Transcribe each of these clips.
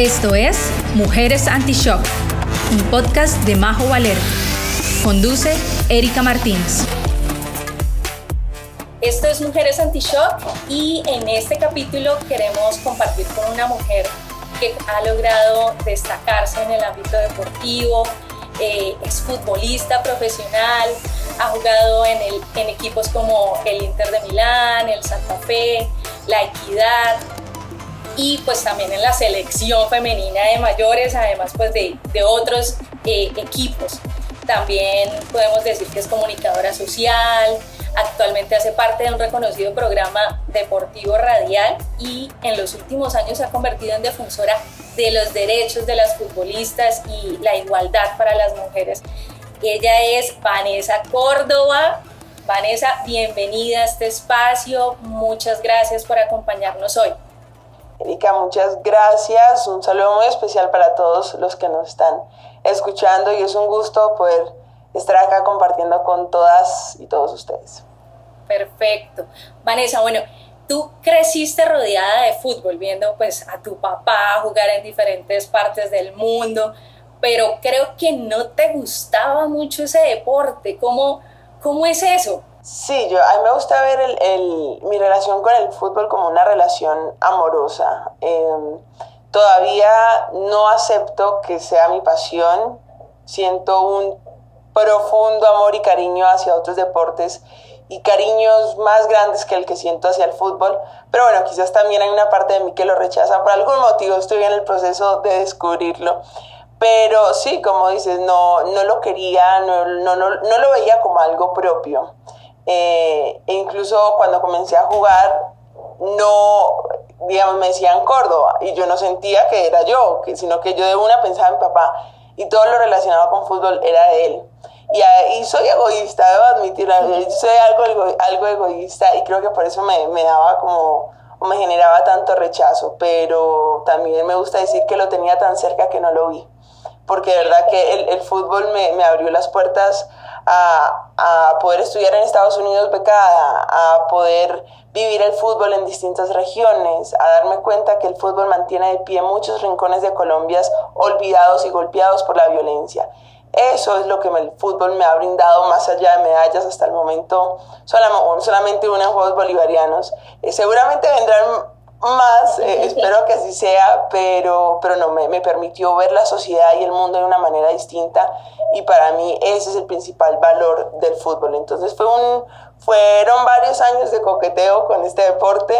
Esto es Mujeres Anti-Shock, un podcast de Majo Valero. Conduce Erika Martínez. Esto es Mujeres Anti-Shock y en este capítulo queremos compartir con una mujer que ha logrado destacarse en el ámbito deportivo, eh, es futbolista profesional, ha jugado en, en equipos como el Inter de Milán, el Santa Fe, la Equidad, y pues también en la selección femenina de mayores, además pues de, otros eh, equipos. También podemos decir que es comunicadora social, actualmente hace parte de un reconocido programa deportivo radial y en los últimos años se ha convertido en defensora de los derechos de las futbolistas y la igualdad para las mujeres. Ella es Vanessa Córdoba. Vanessa, bienvenida a este espacio. Muchas gracias por acompañarnos hoy. Erika, muchas gracias. Un saludo muy especial para todos los que nos están escuchando y es un gusto poder estar acá compartiendo con todas y todos ustedes. Perfecto. Vanessa, bueno, tú creciste rodeada de fútbol, viendo pues a tu papá jugar en diferentes partes del mundo, pero creo que no te gustaba mucho ese deporte. ¿Cómo, cómo es eso? Sí, yo, a mí me gusta ver el, mi relación con el fútbol como una relación amorosa. Em, todavía no acepto que sea mi pasión. Siento un profundo amor y cariño hacia otros deportes y cariños más grandes que el que siento hacia el fútbol. Pero bueno, quizás también hay una parte de mí que lo rechaza. Por algún motivo estoy en el proceso de descubrirlo. Pero sí, como dices, no, no lo quería, no, no, no, no lo veía como algo propio. Eh, e incluso cuando comencé a jugar, no, digamos, me decían Córdoba y yo no sentía que era yo, que, sino que yo de una pensaba en papá y todo lo relacionado con fútbol era de él. Y, soy egoísta, debo admitirlo, soy algo, algo egoísta y creo que por eso me, me daba como, me generaba tanto rechazo, pero también me gusta decir que lo tenía tan cerca que no lo vi, porque de verdad que el, el fútbol me, me abrió las puertas a, a, poder estudiar en Estados Unidos becada, a poder vivir el fútbol en distintas regiones, a darme cuenta que el fútbol mantiene de pie muchos rincones de Colombia olvidados y golpeados por la violencia. Eso es lo que el fútbol me ha brindado más allá de medallas hasta el momento, solamente en Juegos Bolivarianos. Eh, seguramente vendrán más, eh, espero que así sea, pero, pero no, me, me, permitió ver la sociedad y el mundo de una manera distinta y para mí ese es el principal valor del fútbol. Entonces fue un, fueron varios años de coqueteo con este deporte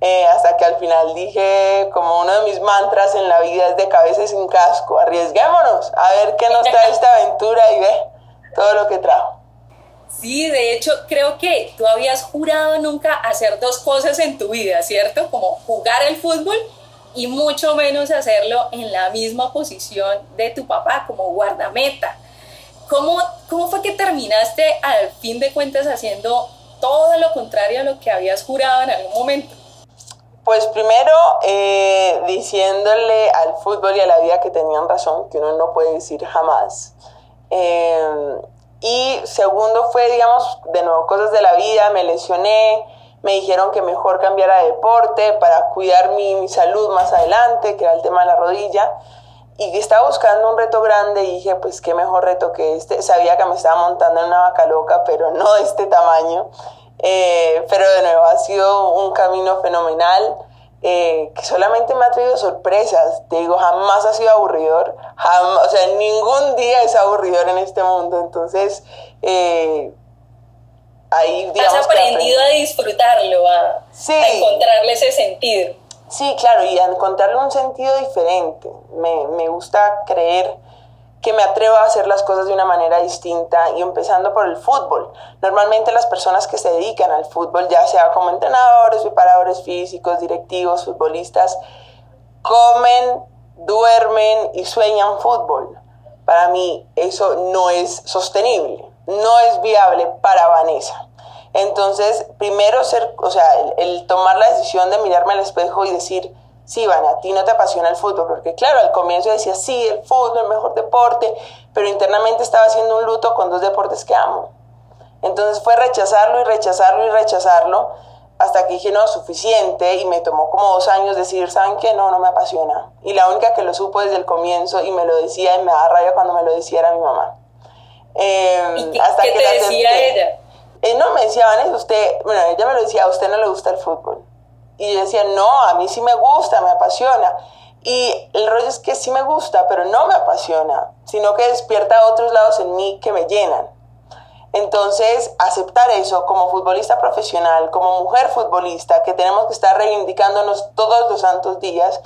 eh, hasta que al final dije como uno de mis mantras en la vida es de cabeza sin casco, arriesguémonos a ver qué nos trae esta aventura y ve todo lo que trajo. Sí, de hecho, creo que tú habías jurado nunca hacer dos cosas en tu vida, ¿cierto? Como jugar el fútbol y mucho menos hacerlo en la misma posición de tu papá, como guardameta. ¿Cómo, cómo fue que terminaste al fin de cuentas haciendo todo lo contrario a lo que habías jurado en algún momento? Pues primero, eh, diciéndole al fútbol y a la vida que tenían razón, que uno no puede decir jamás. Eh, y segundo fue, digamos, de nuevo, cosas de la vida, me lesioné, me dijeron que mejor cambiara de deporte para cuidar mi, mi salud más adelante, que era el tema de la rodilla. Y estaba buscando un reto grande y dije, pues qué mejor reto que este. Sabía que me estaba montando en una vaca loca, pero no de este tamaño. Eh, pero de nuevo, ha sido un camino fenomenal. Eh, que solamente me ha traído sorpresas. Te digo, jamás ha sido aburridor, jamás, o sea, ningún día es aburridor en este mundo. Entonces, eh, ahí digamos. Has aprendido a disfrutarlo, a, encontrarle ese sentido. Sí, claro, y a encontrarle un sentido diferente. Me, me gusta creer que me atrevo a hacer las cosas de una manera distinta y empezando por el fútbol. Normalmente las personas que se dedican al fútbol, ya sea como entrenadores, preparadores físicos, directivos, futbolistas, comen, duermen y sueñan fútbol. Para mí eso no es sostenible, no es viable para Vanessa. Entonces, primero ser, o sea, el, el tomar la decisión de mirarme al espejo y decir, sí, Van, a ti no te apasiona el fútbol, porque claro, al comienzo decía, sí, el fútbol, el mejor deporte, pero internamente estaba haciendo un luto con dos deportes que amo. Entonces fue rechazarlo y rechazarlo y rechazarlo, hasta que dije, no, suficiente, y me tomó como dos años decir, ¿saben qué? No, no me apasiona. Y la única que lo supo desde el comienzo y me lo decía y me daba rabia cuando me lo decía era mi mamá. Eh, qué, hasta que te decía ella? Eh, no, me decía, Vanessa, usted, bueno, ella me lo decía, a usted no le gusta el fútbol. Y yo decía, no, a mí sí me gusta, me apasiona. Y el rollo es que sí me gusta, pero no me apasiona, sino que despierta otros lados en mí que me llenan. Entonces, aceptar eso como futbolista profesional, como mujer futbolista, que tenemos que estar reivindicándonos todos los santos días,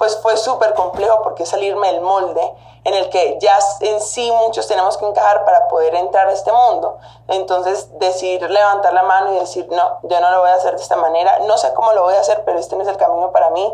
pues fue súper complejo porque salirme del molde en el que ya en sí muchos tenemos que encajar para poder entrar a este mundo. Entonces, decir, levantar la mano y decir, no, yo no lo voy a hacer de esta manera, no sé cómo lo voy a hacer, pero este no es el camino para mí,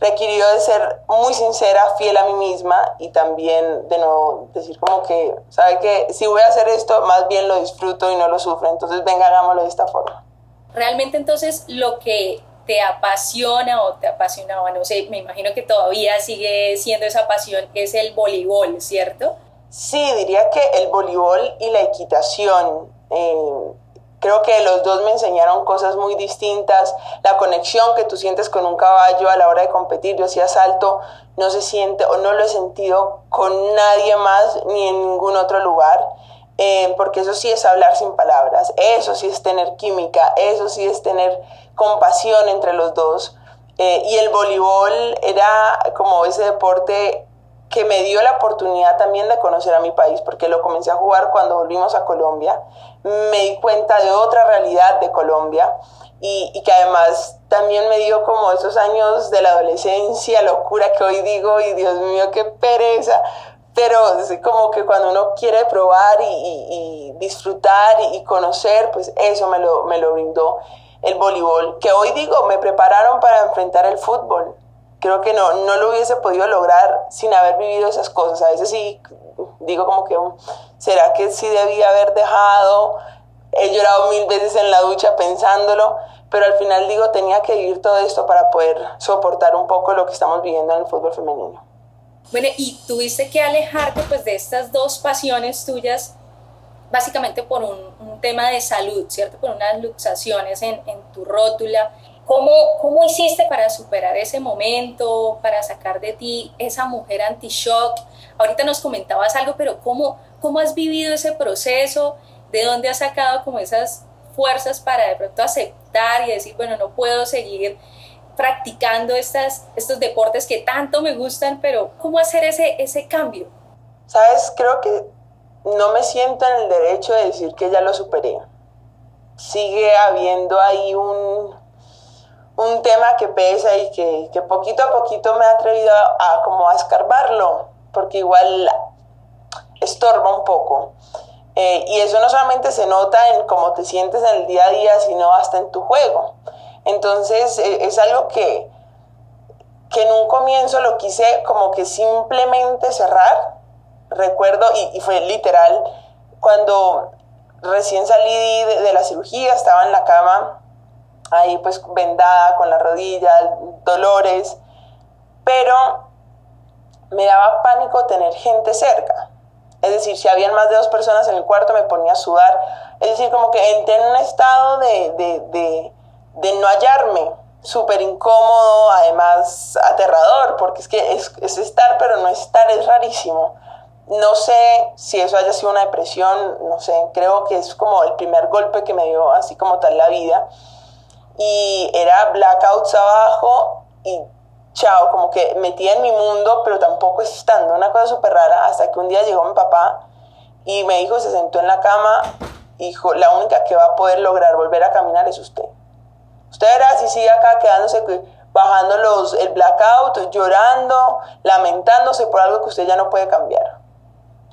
requirió de ser muy sincera, fiel a mí misma y también de no decir como que, ¿sabe que Si voy a hacer esto, más bien lo disfruto y no lo sufro, entonces venga, hagámoslo de esta forma. Realmente entonces lo que te apasiona o te apasionaba, no sé, me imagino que todavía sigue siendo esa pasión, es el voleibol, ¿cierto? Sí, diría que el voleibol y la equitación. Eh, creo que los dos me enseñaron cosas muy distintas. La conexión que tú sientes con un caballo a la hora de competir, yo hacía salto, no se siente o no lo he sentido con nadie más ni en ningún otro lugar. Eh, porque eso sí es hablar sin palabras, eso sí es tener química, eso sí es tener compasión entre los dos. Eh, y el voleibol era como ese deporte que me dio la oportunidad también de conocer a mi país, porque lo comencé a jugar cuando volvimos a Colombia. Me di cuenta de otra realidad de Colombia y, y, que además también me dio como esos años de la adolescencia, locura que hoy digo, y Dios mío, qué pereza, pero es como que cuando uno quiere probar y, disfrutar y, conocer, pues eso me lo, me lo brindó el voleibol, que hoy digo, me prepararon para enfrentar el fútbol. Creo que no, no lo hubiese podido lograr sin haber vivido esas cosas. A veces sí digo como que, um, ¿será que sí debía haber dejado? He llorado mil veces en la ducha pensándolo, pero al final digo, tenía que vivir todo esto para poder soportar un poco lo que estamos viviendo en el fútbol femenino. Bueno, y tuviste que alejarte pues de estas dos pasiones tuyas básicamente por un, tema de salud, ¿cierto? Por unas luxaciones en, tu rótula. ¿Cómo, ¿Cómo hiciste para superar ese momento, para sacar de ti esa mujer anti-shock? Ahorita nos comentabas algo, pero ¿cómo, ¿cómo has vivido ese proceso? ¿De dónde has sacado como esas fuerzas para de pronto aceptar y decir, bueno, no puedo seguir practicando estas, estos deportes que tanto me gustan, pero ¿cómo hacer ese, ese cambio? Sabes, creo que no me siento en el derecho de decir que ya lo superé. Sigue habiendo ahí un, un tema que pesa y que, que, poquito a poquito me ha atrevido a, como a escarbarlo, porque igual estorba un poco. Eh, y eso no solamente se nota en cómo te sientes en el día a día, sino hasta en tu juego. Entonces e, es algo que, que en un comienzo lo quise como que simplemente cerrar. Recuerdo, y, fue literal, cuando recién salí de, la cirugía, estaba en la cama, ahí pues vendada con la rodilla, dolores, pero me daba pánico tener gente cerca. Es decir, si habían más de dos personas en el cuarto me ponía a sudar. Es decir, como que entré en un estado de de no hallarme, súper incómodo, además aterrador, porque es que es, estar, pero no estar, es rarísimo. No sé si eso haya sido una depresión, no sé, creo que es como el primer golpe que me dio así como tal la vida. Y era blackouts abajo y chao, como que metía en mi mundo, pero tampoco estando, una cosa súper rara, hasta que un día llegó mi papá y me dijo, se sentó en la cama, dijo, la única que va a poder lograr volver a caminar es usted. Usted verá si sigue acá quedándose, bajando los, el blackout, llorando, lamentándose por algo que usted ya no puede cambiar.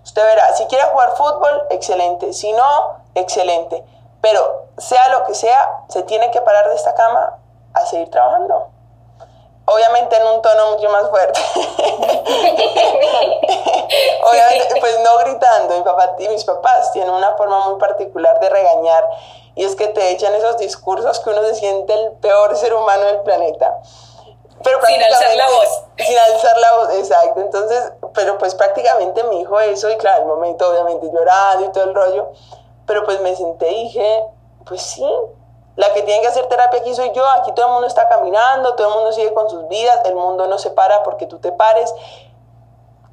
Usted verá, si quiere jugar fútbol, excelente. Si no, excelente. Pero sea lo que sea, se tiene que parar de esta cama a seguir trabajando. Obviamente en un tono mucho más fuerte. Obviamente, pues no gritando. Mi papá y mis papás tienen una forma muy particular de regañar y es que te echan esos discursos que uno se siente el peor ser humano del planeta. Pero sin alzar la voz. Sin alzar la voz, exacto. Entonces, pero pues prácticamente me dijo eso y claro, el momento obviamente llorando y todo el rollo, pero pues me senté y dije, pues sí, La que tiene que hacer terapia aquí soy yo, aquí todo el mundo está caminando, todo el mundo sigue con sus vidas, el mundo no se para porque tú te pares,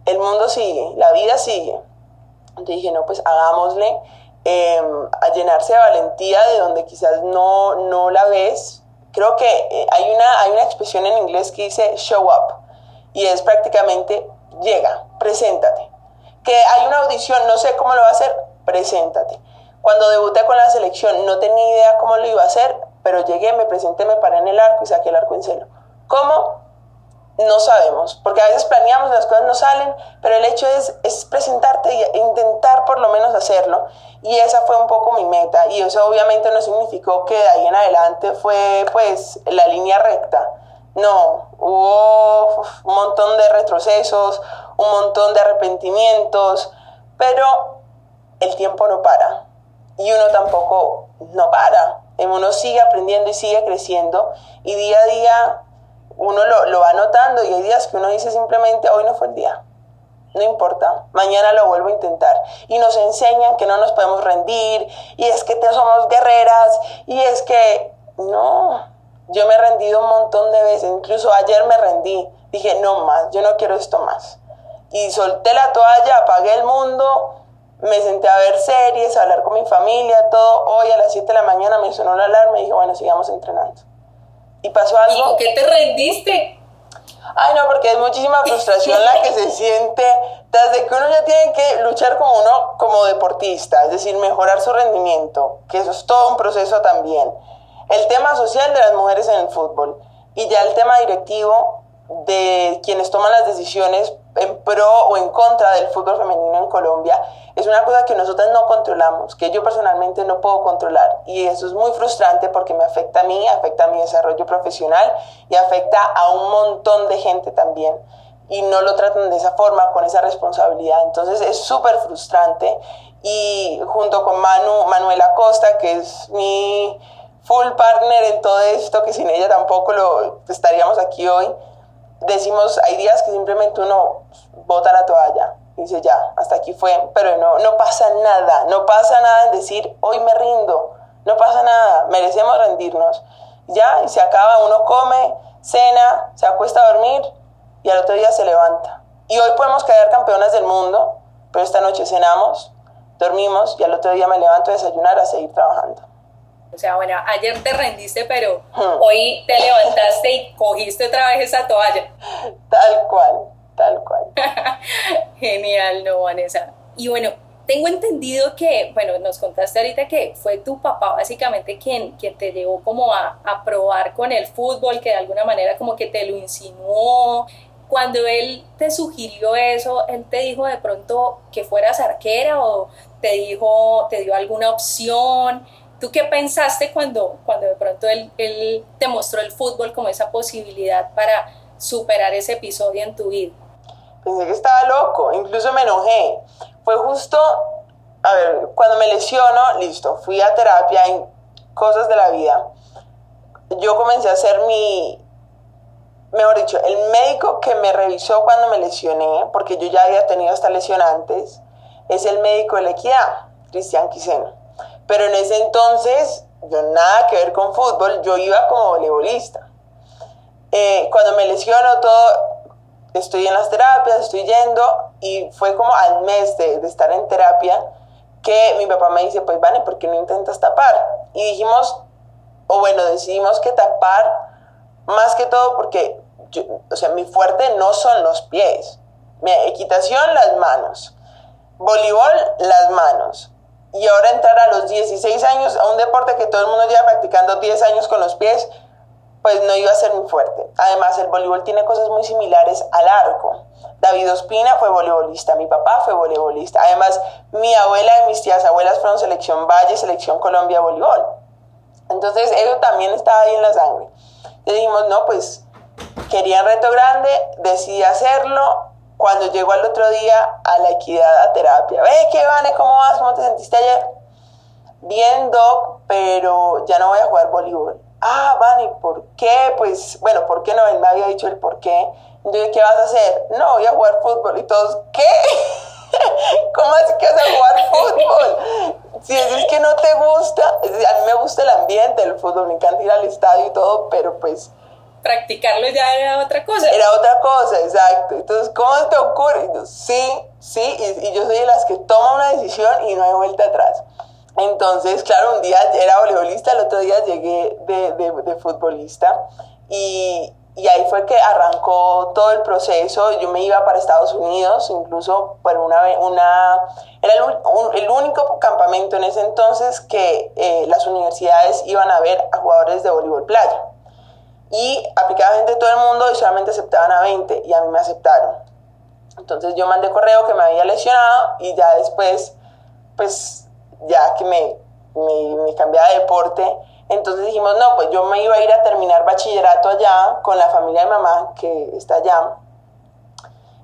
el mundo sigue, la vida sigue. Entonces dije, no, pues hagámosle em, a llenarse de valentía de donde quizás no, no la ves. Creo que eh, hay una, hay una expresión en inglés que dice show up y es prácticamente llega, preséntate. Que hay una audición, no sé cómo lo va a hacer, preséntate. Cuando debuté con la selección no tenía idea cómo lo iba a hacer, pero llegué, me presenté, me paré en el arco y saqué el arco en celo. ¿Cómo? No sabemos, porque a veces planeamos, las cosas no salen, pero el hecho es, es presentarte e intentar por lo menos hacerlo. Y esa fue un poco mi meta. Y eso obviamente no significó que de ahí en adelante fue pues la línea recta. No, hubo un montón de retrocesos, un montón de arrepentimientos, pero el tiempo no para y uno tampoco no para. Uno sigue aprendiendo y sigue creciendo y día a día uno lo, lo va notando y hay días que uno dice simplemente hoy no fue el día. No importa, mañana lo vuelvo a intentar. Y nos enseñan que no nos podemos rendir, y es que te somos guerreras, y es que no, yo me he rendido un montón de veces, incluso ayer me rendí, dije, no más, yo no quiero esto más. Y solté la toalla, apagué el mundo me senté a ver series, a hablar con mi familia, todo. Hoy a las 7 de la mañana me sonó la alarma y dije, bueno, sigamos entrenando. Y pasó algo. ¿Y por qué te rendiste? Ay, no, porque es muchísima frustración la que se siente desde que uno ya tiene que luchar como uno, como deportista, es decir, mejorar su rendimiento, que eso es todo un proceso también. El tema social de las mujeres en el fútbol y ya el tema directivo de quienes toman las decisiones en pro o en contra del fútbol femenino en Colombia es una cosa que nosotras no controlamos, que yo personalmente no puedo controlar. Y eso es muy frustrante porque me afecta a mí, afecta a mi desarrollo profesional y afecta a un montón de gente también. Y no lo tratan de esa forma, con esa responsabilidad. Entonces es súper frustrante. Y junto con Manu, Manuela Costa, que es mi full partner en todo esto, que sin ella tampoco lo estaríamos aquí hoy, decimos, hay días que simplemente uno bota la toalla y dice, ya, hasta aquí fue, pero no, no pasa nada, no pasa nada en decir, hoy me rindo, no pasa nada, merecemos rendirnos. Ya, y se acaba, uno come, cena, se acuesta a dormir y al otro día se levanta. Y hoy podemos quedar campeonas del mundo, pero esta noche cenamos, dormimos y al otro día me levanto a desayunar a seguir trabajando. O sea, bueno, ayer te rendiste, pero hoy te levantaste y cogiste otra vez esa toalla. Tal cual, tal cual. Genial, no, Vanessa. Y bueno, tengo entendido que, bueno, nos contaste ahorita que fue tu papá básicamente quien, quien te llevó como a, a probar con el fútbol, que de alguna manera como que te lo insinuó. Cuando él te sugirió eso, él te dijo de pronto que fueras arquera o te dijo, te dio alguna opción. ¿Tú qué pensaste cuando, cuando de pronto él, él te mostró el fútbol como esa posibilidad para superar ese episodio en tu vida? Pensé que estaba loco, incluso me enojé. Fue justo, a ver, cuando me lesiono, listo, fui a terapia en cosas de la vida. Yo comencé a hacer mi, mejor dicho, el médico que me revisó cuando me lesioné, porque yo ya había tenido esta lesión antes, es el médico de la equidad, Cristian Quiseno. Pero en ese entonces, yo nada que ver con fútbol, yo iba como voleibolista. Eh, cuando me lesiono todo, estoy en las terapias, estoy yendo y fue como al mes de, de estar en terapia que mi papá me dice, pues vale, ¿por qué no intentas tapar? Y dijimos, o bueno, decidimos que tapar más que todo porque, o sea, mi fuerte no son los pies. Mi equitación, las manos. Voleibol, las manos y ahora entrar a los 16 años a un deporte que todo el mundo lleva practicando 10 años con los pies, pues no iba a ser muy fuerte. Además, el voleibol tiene cosas muy similares al arco. David Ospina fue voleibolista, mi papá fue voleibolista. Además, mi abuela y mis tías abuelas fueron selección Valle, selección Colombia voleibol. Entonces, eso también estaba ahí en la sangre. Le dijimos, no, pues querían reto grande, decidí hacerlo, cuando llegó al otro día a la equidad a terapia, ve qué vale, ¿cómo vas? ¿Cómo te sentiste ayer? Bien, doc, pero ya no voy a jugar voleibol. Ah, Vani, ¿por qué? Pues, bueno, ¿por qué no? Él me había dicho el por qué. Entonces, ¿qué vas a hacer? No, voy a jugar fútbol. Y todos, ¿qué? ¿Cómo así que vas a jugar fútbol? si es que no te gusta, a mí me gusta el ambiente del fútbol, me encanta ir al estadio y todo, pero pues practicarlo ya era otra cosa. Era otra cosa, exacto. Entonces, ¿cómo te ocurre? sí, sí, y, yo soy de las que toma una decisión y no hay vuelta atrás. Entonces, claro, un día era voleibolista, el otro día llegué de, de, futbolista y, y, ahí fue que arrancó todo el proceso. Yo me iba para Estados Unidos, incluso por una, una era el, el único campamento en ese entonces que eh, las universidades iban a ver a jugadores de voleibol playa y aplicaba gente de todo el mundo y solamente aceptaban a 20 y a mí me aceptaron. Entonces yo mandé correo que me había lesionado y ya después, pues ya que me, me, me de deporte, entonces dijimos, no, pues yo me iba a ir a terminar bachillerato allá con la familia de mamá que está allá.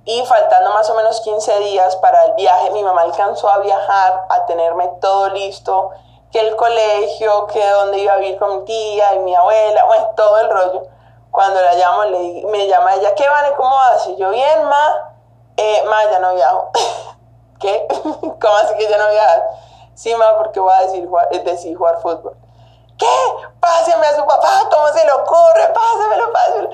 Y faltando más o menos 15 días para el viaje, mi mamá alcanzó a viajar, a tenerme todo listo que el colegio, que donde iba a vivir con mi tía y mi abuela, bueno, todo el rollo. Cuando la llamo, le, me llama ella, ¿qué vale? ¿Cómo vas? Y yo, bien, ma, eh, ma, ya no viajo. ¿Qué? ¿Cómo así que ya no viajas? Sí, ma, porque voy a decir, jugar, decir jugar fútbol. ¿Qué? Páseme a su papá, ¿cómo se le ocurre? Pásemelo, pásemelo.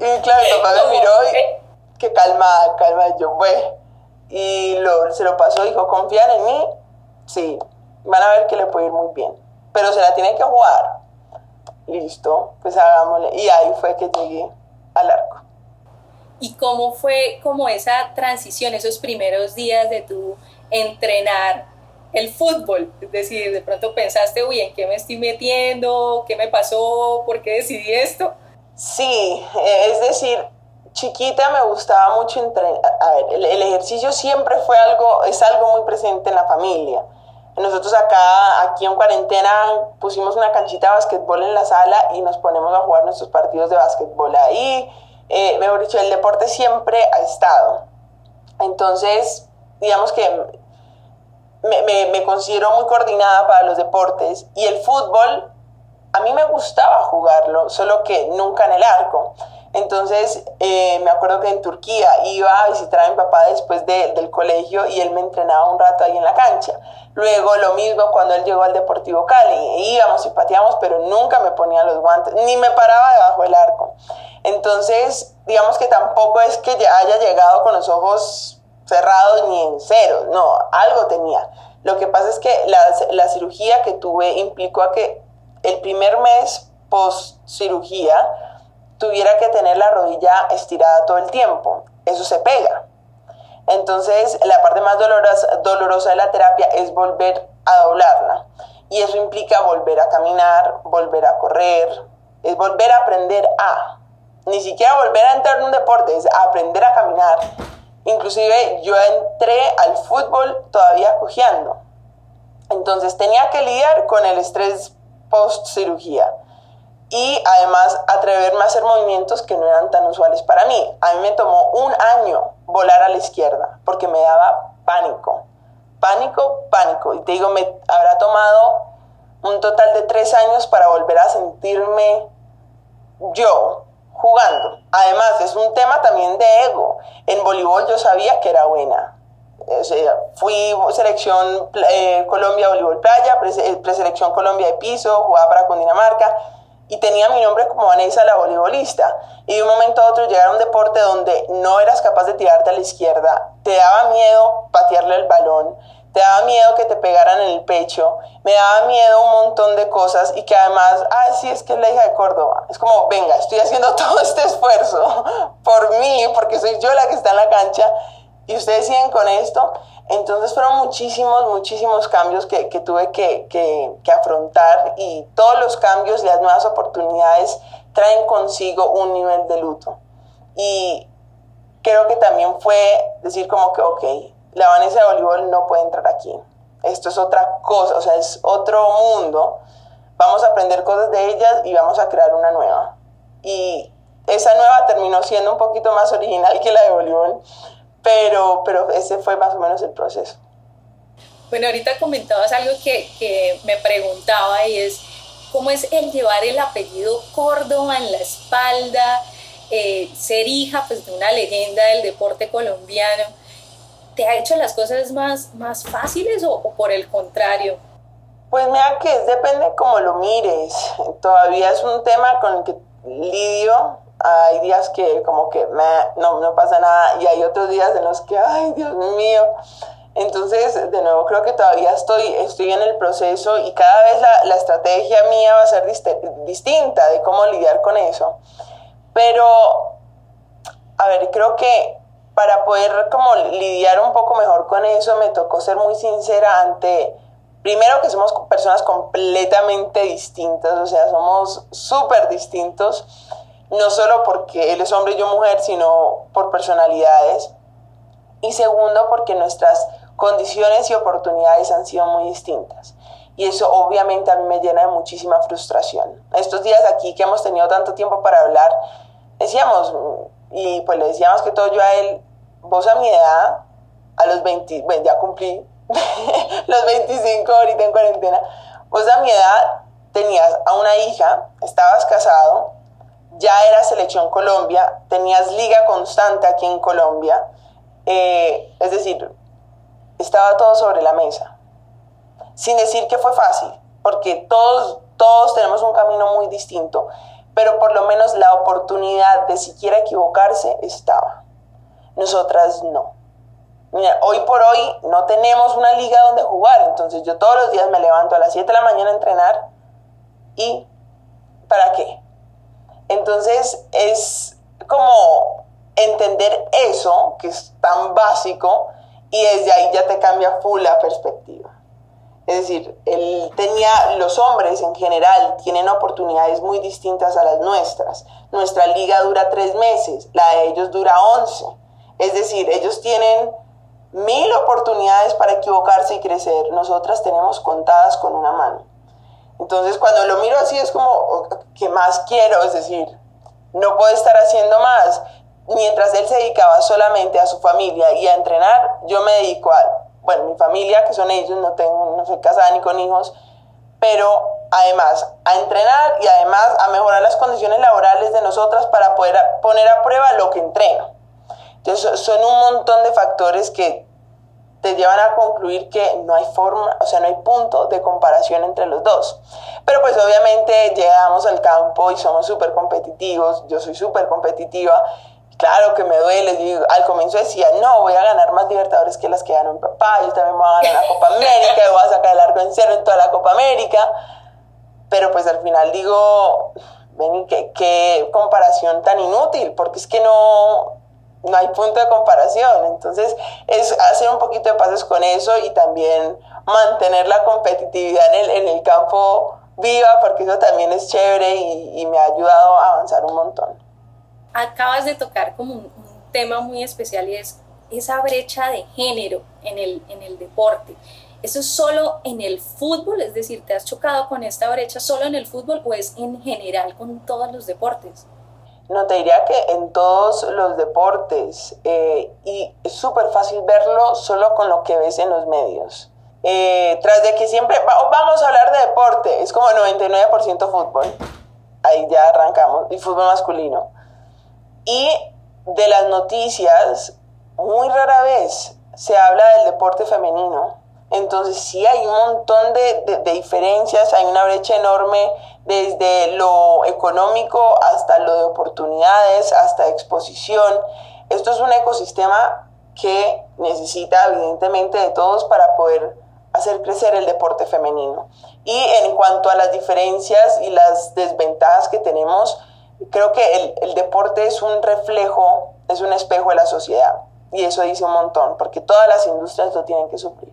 y claro, mi papá me miró y que calma, calma, yo, pues. Y lo, se lo pasó, dijo, ¿confían en mí? Sí van a ver que le puede ir muy bien. Pero se la tiene que jugar. Listo, pues hagámosle. Y ahí fue que llegué al arco. ¿Y cómo fue como esa transición, esos primeros días de tu entrenar el fútbol? Es decir, de pronto pensaste, uy, ¿en qué me estoy metiendo? ¿Qué me pasó? ¿Por qué decidí esto? Sí, es decir, chiquita me gustaba mucho entrenar. A ver, el, el ejercicio siempre fue algo, es algo muy presente en la familia nosotros acá, aquí en cuarentena, pusimos una canchita de básquetbol en la sala y nos ponemos a jugar nuestros partidos de básquetbol ahí. Eh, mejor dicho, el deporte siempre ha estado. Entonces, digamos que me, considero muy coordinada para los deportes y el fútbol, a mí me gustaba jugarlo, solo que nunca en el arco. Entonces, eh, me acuerdo que en Turquía iba a visitar a mi papá después del colegio y él me entrenaba un rato ahí en la cancha. Luego, lo mismo cuando él llegó al Deportivo Cali. Íbamos y pateábamos, pero nunca me ponía los guantes, ni me paraba debajo del arco. Entonces, digamos que tampoco es que haya llegado con los ojos cerrados ni en cero, no, algo tenía. Lo que pasa es que la, la cirugía que tuve implicó a que el primer mes post cirugía, tuviera que tener la rodilla estirada todo el tiempo. Eso se pega. Entonces, la parte más dolorosa, dolorosa de la terapia es volver a doblarla. Y eso implica volver a caminar, volver a correr, es volver a aprender a. Ni siquiera volver a entrar en un deporte, es aprender a caminar. Inclusive yo entré al fútbol todavía cojeando. Entonces tenía que lidiar con el estrés post cirugía y además atreverme a hacer movimientos que no eran tan usuales para mí. A mí me tomó un año volar a la izquierda porque me daba pánico, pánico, pánico. Y te digo, me habrá tomado un total de tres años para volver a sentirme yo jugando. Además, es un tema también de ego. En voleibol yo sabía que era buena. fui selección eh, Colombia voleibol playa, eh, preselección Colombia de piso, jugaba para Cundinamarca y tenía mi nombre como Vanessa la voleibolista. Y de un momento a otro llegaba un deporte donde no eras capaz de tirarte a la izquierda, te daba miedo patearle el balón, te daba miedo que te pegaran en el pecho, me daba miedo un montón de cosas y que además, ay, sí, es que es la hija de Córdoba. Es como, venga, estoy haciendo todo este esfuerzo por mí, porque soy yo la que está en la cancha y ustedes siguen con esto. Entonces fueron muchísimos, muchísimos cambios que, que tuve que, que, que, afrontar y todos los cambios y las nuevas oportunidades traen consigo un nivel de luto. Y creo que también fue decir como que, ok, la Vanessa de voleibol no puede entrar aquí. Esto es otra cosa, o sea, es otro mundo. Vamos a aprender cosas de ellas y vamos a crear una nueva. Y esa nueva terminó siendo un poquito más original que la de voleibol pero, pero ese fue más o menos el proceso. Bueno, ahorita comentabas algo que, que me preguntaba y es, ¿cómo es el llevar el apellido Córdoba en la espalda, eh, ser hija pues, de una leyenda del deporte colombiano? ¿te ha hecho las cosas más, más fáciles o, por el contrario? Pues mira que depende cómo lo mires. Todavía es un tema con el que lidio. Hay días que como que no, no pasa nada y hay otros días en los que, ay Dios mío, entonces, de nuevo, creo que todavía estoy, estoy en el proceso y cada vez la, la estrategia mía va a ser distinta de cómo lidiar con eso. Pero, a ver, creo que para poder como lidiar un poco mejor con eso, me tocó ser muy sincera ante, primero que somos personas completamente distintas, o sea, somos súper distintos, no solo porque él es hombre y yo mujer, sino por personalidades. Y segundo, porque nuestras condiciones y oportunidades han sido muy distintas. Y eso obviamente a mí me llena de muchísima frustración. Estos días aquí que hemos tenido tanto tiempo para hablar, decíamos, y pues le decíamos que todo yo a él, vos a mi edad, a los 20, bueno, ya cumplí los 25 ahorita en cuarentena, vos a mi edad tenías a una hija, estabas casado, ya eras selección Colombia, tenías liga constante aquí en Colombia, eh, es decir, estaba todo sobre la mesa. Sin decir que fue fácil, porque todos, todos tenemos un camino muy distinto, pero por lo menos la oportunidad de siquiera equivocarse estaba. Nosotras no. Mira, hoy por hoy no tenemos una liga donde jugar, entonces yo todos los días me levanto a las 7 de la mañana a entrenar y ¿para qué? Entonces es como entender eso, que es tan básico, y desde ahí ya te cambia full la perspectiva. Es decir, él tenía, los hombres en general tienen oportunidades muy distintas a las nuestras. Nuestra liga dura tres meses, la de ellos dura once. Es decir, ellos tienen mil oportunidades para equivocarse y crecer. Nosotras tenemos contadas con una mano. Entonces, cuando lo miro así, es como, ¿qué más quiero? Es decir, no puedo estar haciendo más mientras él se dedicaba solamente a su familia y a entrenar, yo me dedico a, bueno, mi familia, que son ellos, no, tengo, no soy casada ni con hijos, pero además a entrenar y además a mejorar las condiciones laborales de nosotras para poder poner a prueba lo que entreno. Entonces son un montón de factores que te llevan a concluir que no hay forma, o sea, no hay punto de comparación entre los dos. Pero pues obviamente llegamos al campo y somos súper competitivos, yo soy súper competitiva Claro que me duele. Al comienzo decía, no, voy a ganar más Libertadores que las que ganó mi papá. Yo también voy a ganar la Copa América. voy a sacar el arco en cero en toda la Copa América. Pero pues al final digo, ven, qué, qué comparación tan inútil, porque es que no, no hay punto de comparación. Entonces, es hacer un poquito de pases con eso y también mantener la competitividad en el, en el campo viva, porque eso también es chévere y, me ha ayudado a avanzar un montón acabas de tocar como un, tema muy especial y es esa brecha de género en el, en el deporte. ¿Eso es solo en el fútbol? Es decir, ¿te has chocado con esta brecha solo en el fútbol o es en general con todos los deportes? No, te diría que en todos los deportes eh, y es súper fácil verlo solo con lo que ves en los medios. Eh, tras de que siempre vamos a hablar de deporte, es como 99% fútbol, ahí ya arrancamos, y fútbol masculino. Y de las noticias, muy rara vez se habla del deporte femenino. Entonces sí hay un montón de, diferencias, hay una brecha enorme desde lo económico hasta lo de oportunidades, hasta exposición. Esto es un ecosistema que necesita evidentemente de todos para poder hacer crecer el deporte femenino. Y en cuanto a las diferencias y las desventajas que tenemos, creo que el, deporte es un reflejo, es un espejo de la sociedad. Y eso dice un montón, porque todas las industrias lo tienen que sufrir.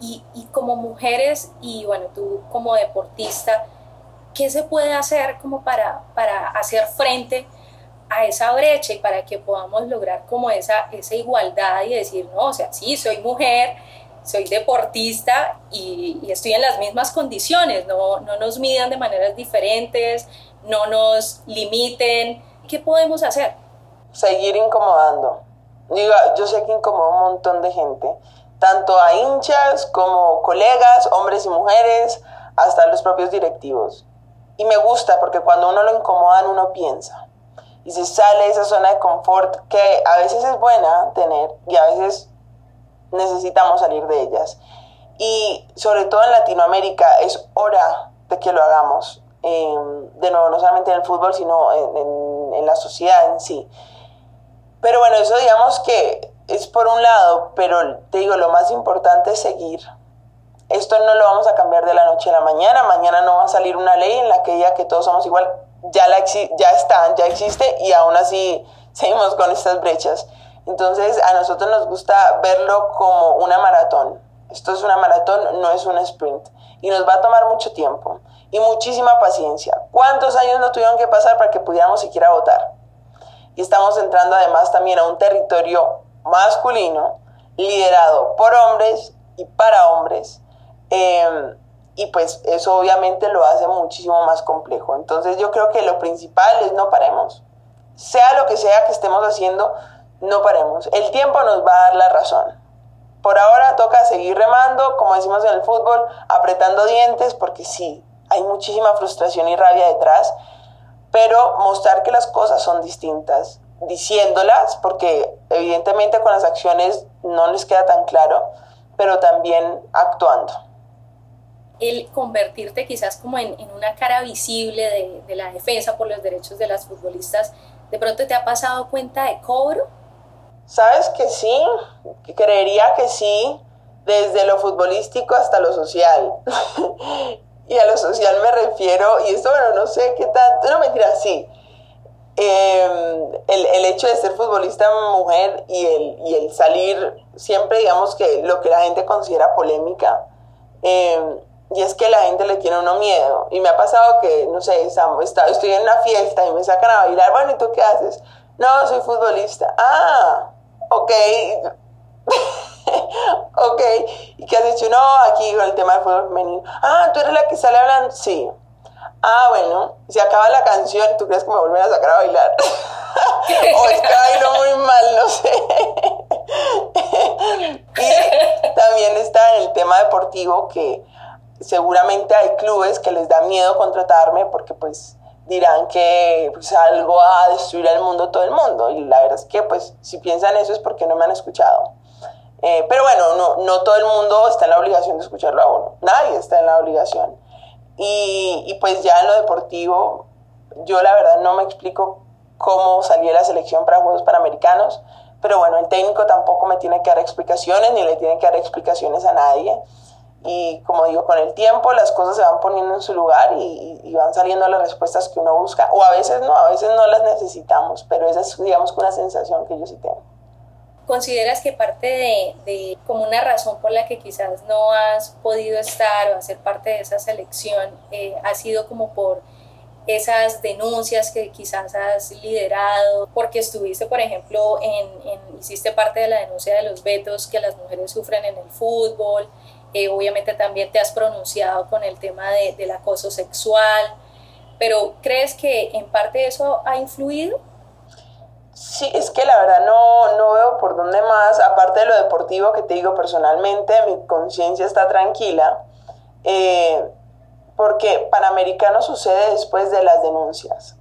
Y, como mujeres y bueno, tú como deportista, ¿qué se puede hacer como para, para hacer frente a esa brecha y para que podamos lograr como esa, esa igualdad y decir, no, o sea, sí, soy mujer, soy deportista y, y estoy en las mismas condiciones, no, no nos midan de maneras diferentes, no nos limiten. ¿Qué podemos hacer? Seguir incomodando. Digo, yo sé que incomoda un montón de gente, tanto a hinchas como colegas, hombres y mujeres, hasta los propios directivos. Y me gusta porque cuando uno lo incomodan uno piensa. y se sale de esa zona de confort que a veces es buena tener y a veces necesitamos salir de ellas. Y sobre todo en Latinoamérica es hora de que lo hagamos. Em, de nuevo, no solamente en el fútbol, sino en, en la sociedad en sí. Pero bueno, eso digamos que es por un lado, pero te digo, lo más importante es seguir. Esto no lo vamos a cambiar de la noche a la mañana. Mañana no va a salir una ley en la que diga que todos somos igual. Ya, la ya está, ya existe y aún así seguimos con estas brechas. Entonces a nosotros nos gusta verlo como una maratón. Esto es una maratón, no es un sprint. Y nos va a tomar mucho tiempo y muchísima paciencia. ¿Cuántos años no tuvieron que pasar para que pudiéramos siquiera votar? Y estamos entrando además también a un territorio masculino, liderado por hombres y para hombres. Em, y pues eso obviamente lo hace muchísimo más complejo. Entonces yo creo que lo principal es no paremos. Sea lo que sea que estemos haciendo, no paremos. El tiempo nos va a dar la razón. Por ahora toca seguir remando, como decimos en el fútbol, apretando dientes, porque sí, hay muchísima frustración y rabia detrás, pero mostrar que las cosas son distintas diciéndolas, porque evidentemente con las acciones no les queda tan claro, pero también actuando. El convertirte quizás como en, una cara visible de, de, la defensa por los derechos de las futbolistas, ¿de pronto te ha pasado cuenta de cobro? Sabes que sí, creería que sí, desde lo futbolístico hasta lo social. y a lo social me refiero, y esto, bueno, no sé qué tanto, no mentira, sí Em, el, el, hecho de ser futbolista mujer y el, y el, salir siempre, digamos que lo que la gente considera polémica, em, y es que la gente le tiene uno miedo. Y me ha pasado que, no sé, estoy en una fiesta y me sacan a bailar, bueno, ¿y tú qué haces? No, soy futbolista. Ah, ok. ok. ¿Y qué has dicho? No, aquí el tema del fútbol femenino. Ah, tú eres la que sale hablando. Sí ah, bueno, se acaba la canción, ¿tú crees que me vuelven a sacar a bailar? o es que bailo muy mal, no sé. y también está en el tema deportivo que seguramente hay clubes que les da miedo contratarme porque pues dirán que pues, algo a destruir al mundo todo el mundo. Y la verdad es que pues si piensan eso es porque no me han escuchado. Eh, pero bueno, no, no todo el mundo está en la obligación de escucharlo a uno. Nadie está en la obligación. Y, pues ya en lo deportivo, yo la verdad no me explico cómo salí la selección para Juegos Panamericanos, pero bueno, el técnico tampoco me tiene que dar explicaciones, ni le tiene que dar explicaciones a nadie. Y como digo, con el tiempo las cosas se van poniendo en su lugar y, y, van saliendo las respuestas que uno busca. O a veces no, a veces no las necesitamos, pero esa es, digamos, una sensación que yo sí tengo. ¿Consideras que parte de, como una razón por la que quizás no has podido estar o hacer parte de esa selección eh, ha sido como por esas denuncias que quizás has liderado, porque estuviste, por ejemplo, en, hiciste parte de la denuncia de los vetos que las mujeres sufren en el fútbol, eh, obviamente también te has pronunciado con el tema de, del acoso sexual, pero ¿crees que en parte eso ha influido? Sí, es que la verdad no, no veo por dónde más, aparte de lo deportivo que te digo personalmente, mi conciencia está tranquila, eh, porque Panamericano sucede después de las denuncias.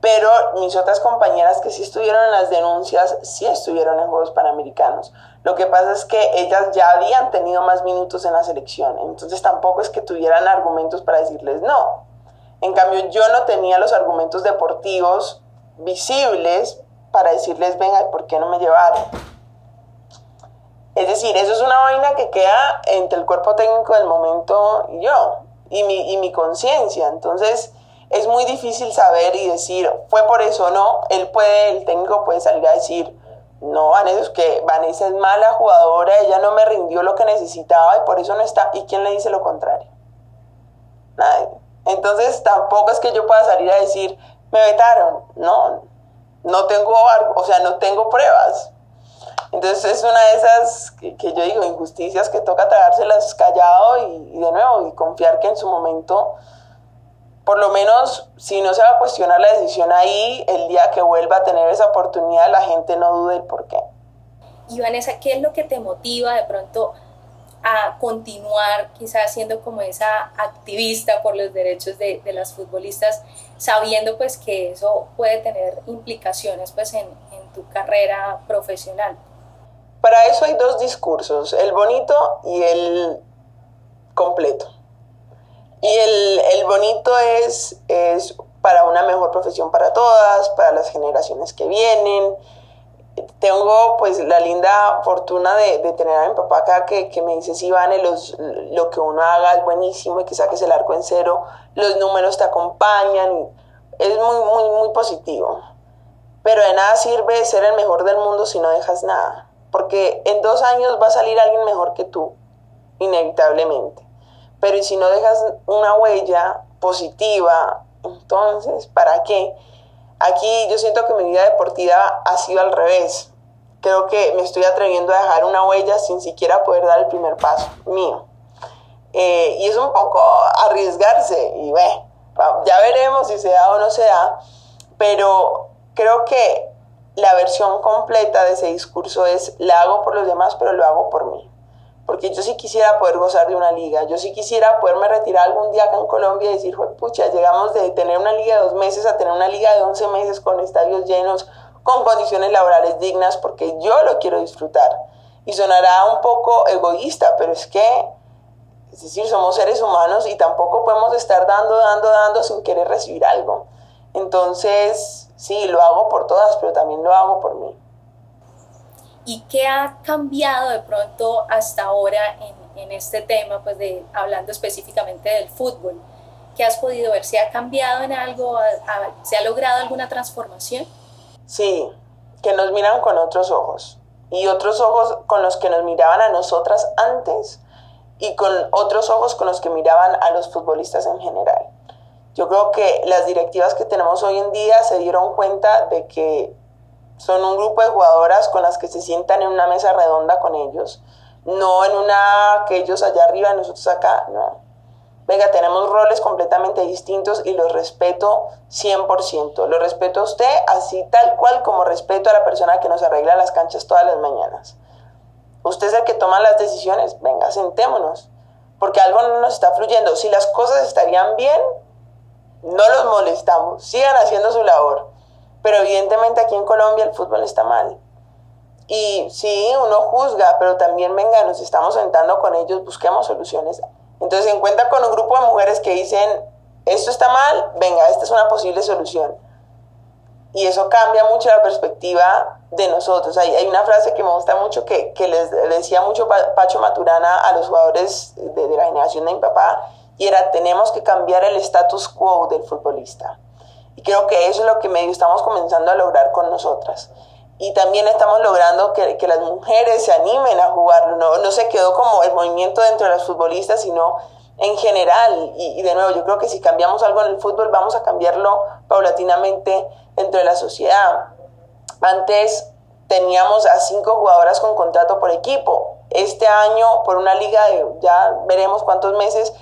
Pero mis otras compañeras que sí estuvieron en las denuncias, sí estuvieron en Juegos Panamericanos. Lo que pasa es que ellas ya habían tenido más minutos en la selección, entonces tampoco es que tuvieran argumentos para decirles no. En cambio, yo no tenía los argumentos deportivos visibles para decirles, venga, ¿por qué no me llevaron? Es decir, eso es una vaina que queda entre el cuerpo técnico del momento y yo, y mi, y mi conciencia. Entonces, es muy difícil saber y decir, fue por eso o no. Él puede, el técnico puede salir a decir, no, Vanessa, es que Vanessa es mala jugadora, ella no me rindió lo que necesitaba y por eso no está. ¿Y quién le dice lo contrario? Nadie. Entonces, tampoco es que yo pueda salir a decir, me vetaron. No, no tengo, o sea, no tengo pruebas. Entonces es una de esas que, yo digo, injusticias que toca tragárselas callado y, de nuevo, y confiar que en su momento, por lo menos si no se va a cuestionar la decisión ahí, el día que vuelva a tener esa oportunidad, la gente no dude el por qué. Y Vanessa, ¿qué es lo que te motiva de pronto a continuar quizás siendo como esa activista por los derechos de, de, las futbolistas, sabiendo pues que eso puede tener implicaciones pues en, en tu carrera profesional? Para eso hay dos discursos, el bonito y el completo. Y el, el bonito es, es para una mejor profesión para todas, para las generaciones que vienen, tengo pues la linda fortuna de, tener a mi papá acá que, me dice, sí, Vane, los, lo que uno haga es buenísimo y que saques el arco en cero, los números te acompañan, es muy, muy, muy positivo. Pero de nada sirve ser el mejor del mundo si no dejas nada, porque en dos años va a salir alguien mejor que tú, inevitablemente. Pero si no dejas una huella positiva, entonces, ¿para qué? Aquí yo siento que mi vida deportiva ha sido al revés. Creo que me estoy atreviendo a dejar una huella sin siquiera poder dar el primer paso mío. Eh, y es un poco arriesgarse y ve, ya veremos si se da o no se da, pero creo que la versión completa de ese discurso es la hago por los demás, pero lo hago por mí porque yo sí quisiera poder gozar de una liga, yo sí quisiera poderme retirar algún día acá en Colombia y decir, pucha, llegamos de tener una liga de dos meses a tener una liga de once meses con estadios llenos, con condiciones laborales dignas, porque yo lo quiero disfrutar. Y sonará un poco egoísta, pero es que, es decir, somos seres humanos y tampoco podemos estar dando, dando, dando sin querer recibir algo. Entonces, sí, lo hago por todas, pero también lo hago por mí. ¿Y qué ha cambiado de pronto hasta ahora en, en este tema, pues de, hablando específicamente del fútbol? ¿Qué has podido ver? ¿Se ha cambiado en algo? ¿Se ha logrado alguna transformación? Sí, que nos miran con otros ojos y otros ojos con los que nos miraban a nosotras antes y con otros ojos con los que miraban a los futbolistas en general. Yo creo que las directivas que tenemos hoy en día se dieron cuenta de que son un grupo de jugadoras con las que se sientan en una mesa redonda con ellos, no en una que ellos allá arriba nosotros acá, no. Venga, tenemos roles completamente distintos y los respeto 100%. Lo respeto a usted así tal cual como respeto a la persona que nos arregla las canchas todas las mañanas. Usted es el que toma las decisiones, venga, sentémonos, porque algo no nos está fluyendo. Si las cosas estarían bien, no los molestamos, sigan haciendo su labor pero evidentemente aquí en Colombia el fútbol está mal. Y sí, uno juzga, pero también venga, nos estamos sentando con ellos, busquemos soluciones. Entonces se encuentra con un grupo de mujeres que dicen, esto está mal, venga, esta es una posible solución. Y eso cambia mucho la perspectiva de nosotros. Hay, hay una frase que me gusta mucho que, que les, decía mucho Pacho Maturana a los jugadores de, la generación de mi papá, y era, tenemos que cambiar el status quo del futbolista. Y creo que eso es lo que medio estamos comenzando a lograr con nosotras. Y también estamos logrando que, que las mujeres se animen a jugar. No, no se quedó como el movimiento dentro de las futbolistas, sino en general. Y, y, de nuevo, yo creo que si cambiamos algo en el fútbol, vamos a cambiarlo paulatinamente dentro de la sociedad. Antes teníamos a cinco jugadoras con contrato por equipo. Este año, por una liga de ya veremos cuántos meses,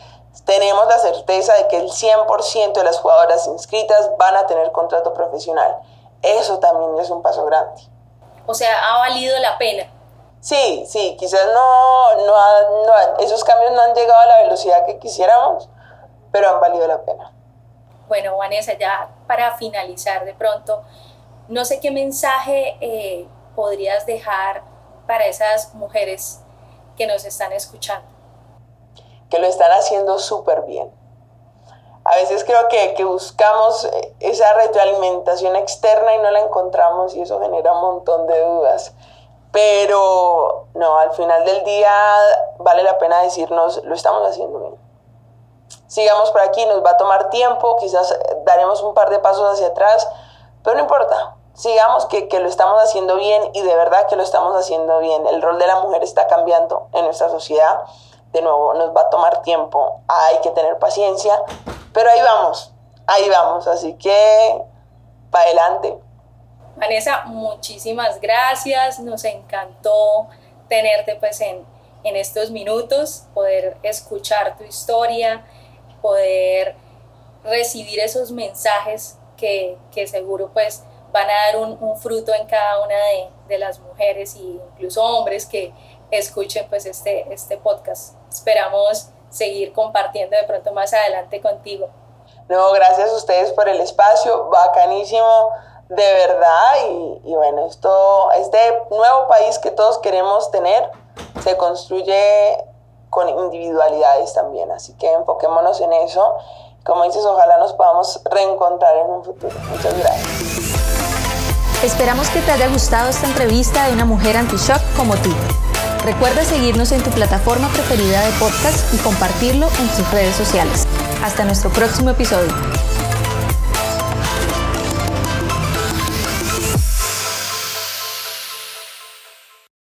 tenemos la certeza de que el 100% de las jugadoras inscritas van a tener contrato profesional. Eso también es un paso grande. O sea, ha valido la pena. Sí, sí, quizás no, no, no, esos cambios no han llegado a la velocidad que quisiéramos, pero han valido la pena. Bueno, Vanessa, ya para finalizar de pronto, no sé qué mensaje eh, podrías dejar para esas mujeres que nos están escuchando que lo están haciendo súper bien. A veces creo que, que, buscamos eh, esa retroalimentación externa y no la encontramos y eso genera un montón de dudas. Pero no, al final del día vale la pena decirnos, lo estamos haciendo bien. Sigamos por aquí, nos va a tomar tiempo, quizás daremos un par de pasos hacia atrás, pero no importa, sigamos que, que, lo estamos haciendo bien y de verdad que lo estamos haciendo bien. El rol de la mujer está cambiando en nuestra sociedad de nuevo, nos va a tomar tiempo, hay que tener paciencia, pero ahí vamos, ahí vamos, así que para adelante. Vanessa, muchísimas gracias, nos encantó tenerte pues en, en estos minutos, poder escuchar tu historia, poder recibir esos mensajes que, que seguro pues van a dar un, fruto en cada una de, de las mujeres e incluso hombres que, escuchen pues este, este podcast. Esperamos seguir compartiendo de pronto más adelante contigo. No, gracias a ustedes por el espacio, bacanísimo de verdad y, y, bueno, esto, este nuevo país que todos queremos tener se construye con individualidades también, así que enfoquémonos en eso. Como dices, ojalá nos podamos reencontrar en un futuro. Muchas gracias. Esperamos que te haya gustado esta entrevista de una mujer anti-shock como tú. Recuerda seguirnos en tu plataforma preferida de podcast y compartirlo en tus redes sociales. Hasta nuestro próximo episodio.